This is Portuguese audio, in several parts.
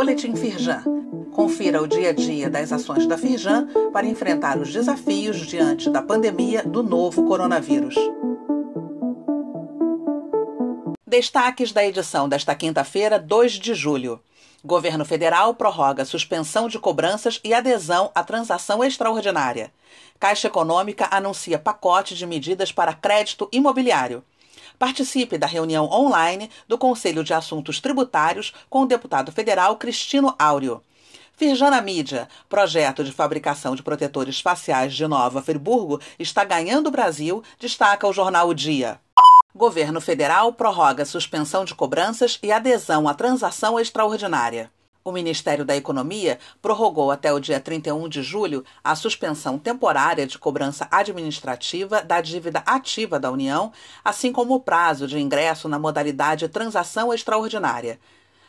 Boletim Firjan. Confira o dia a dia das ações da Firjan para enfrentar os desafios diante da pandemia do novo coronavírus. Destaques da edição desta quinta-feira, 2 de julho. Governo federal prorroga suspensão de cobranças e adesão à transação extraordinária. Caixa Econômica anuncia pacote de medidas para crédito imobiliário. Participe da reunião online do Conselho de Assuntos Tributários com o deputado federal Cristino Áureo. Firjana Mídia, projeto de fabricação de protetores faciais de Nova Friburgo, está ganhando o Brasil, destaca o jornal O Dia. Governo federal prorroga suspensão de cobranças e adesão à transação extraordinária. O Ministério da Economia prorrogou até o dia 31 de julho a suspensão temporária de cobrança administrativa da dívida ativa da União, assim como o prazo de ingresso na modalidade transação extraordinária.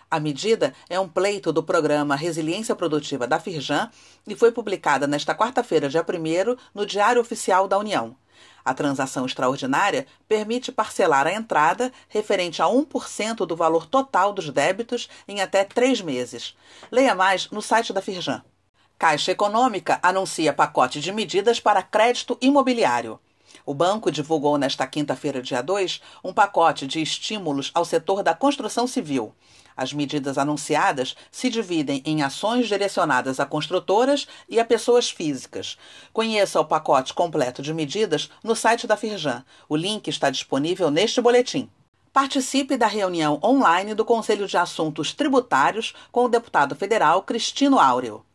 A medida é um pleito do programa Resiliência Produtiva da Firjan e foi publicada nesta quarta-feira, dia 1 no Diário Oficial da União. A transação extraordinária permite parcelar a entrada referente a 1% do valor total dos débitos em até três meses. Leia mais no site da Firjan. Caixa Econômica anuncia pacote de medidas para crédito imobiliário. O banco divulgou nesta quinta-feira, dia 2, um pacote de estímulos ao setor da construção civil. As medidas anunciadas se dividem em ações direcionadas a construtoras e a pessoas físicas. Conheça o pacote completo de medidas no site da Firjan. O link está disponível neste boletim. Participe da reunião online do Conselho de Assuntos Tributários com o deputado federal Cristino Áureo.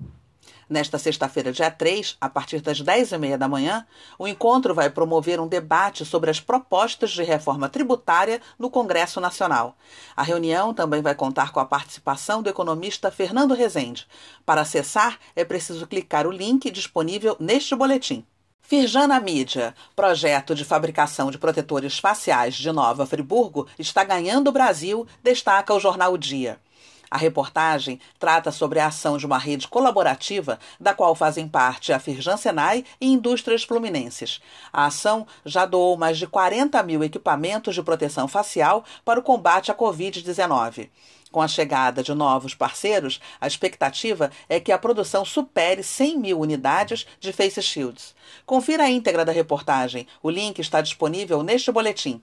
Nesta sexta-feira, dia 3, a partir das 10h30 da manhã, o encontro vai promover um debate sobre as propostas de reforma tributária no Congresso Nacional. A reunião também vai contar com a participação do economista Fernando Rezende. Para acessar, é preciso clicar o link disponível neste boletim. Firjana Mídia, projeto de fabricação de protetores faciais de Nova Friburgo, está ganhando o Brasil, destaca o jornal o Dia. A reportagem trata sobre a ação de uma rede colaborativa da qual fazem parte a Firjan Senai e indústrias fluminenses. A ação já doou mais de 40 mil equipamentos de proteção facial para o combate à Covid-19. Com a chegada de novos parceiros, a expectativa é que a produção supere 100 mil unidades de face shields. Confira a íntegra da reportagem. O link está disponível neste boletim.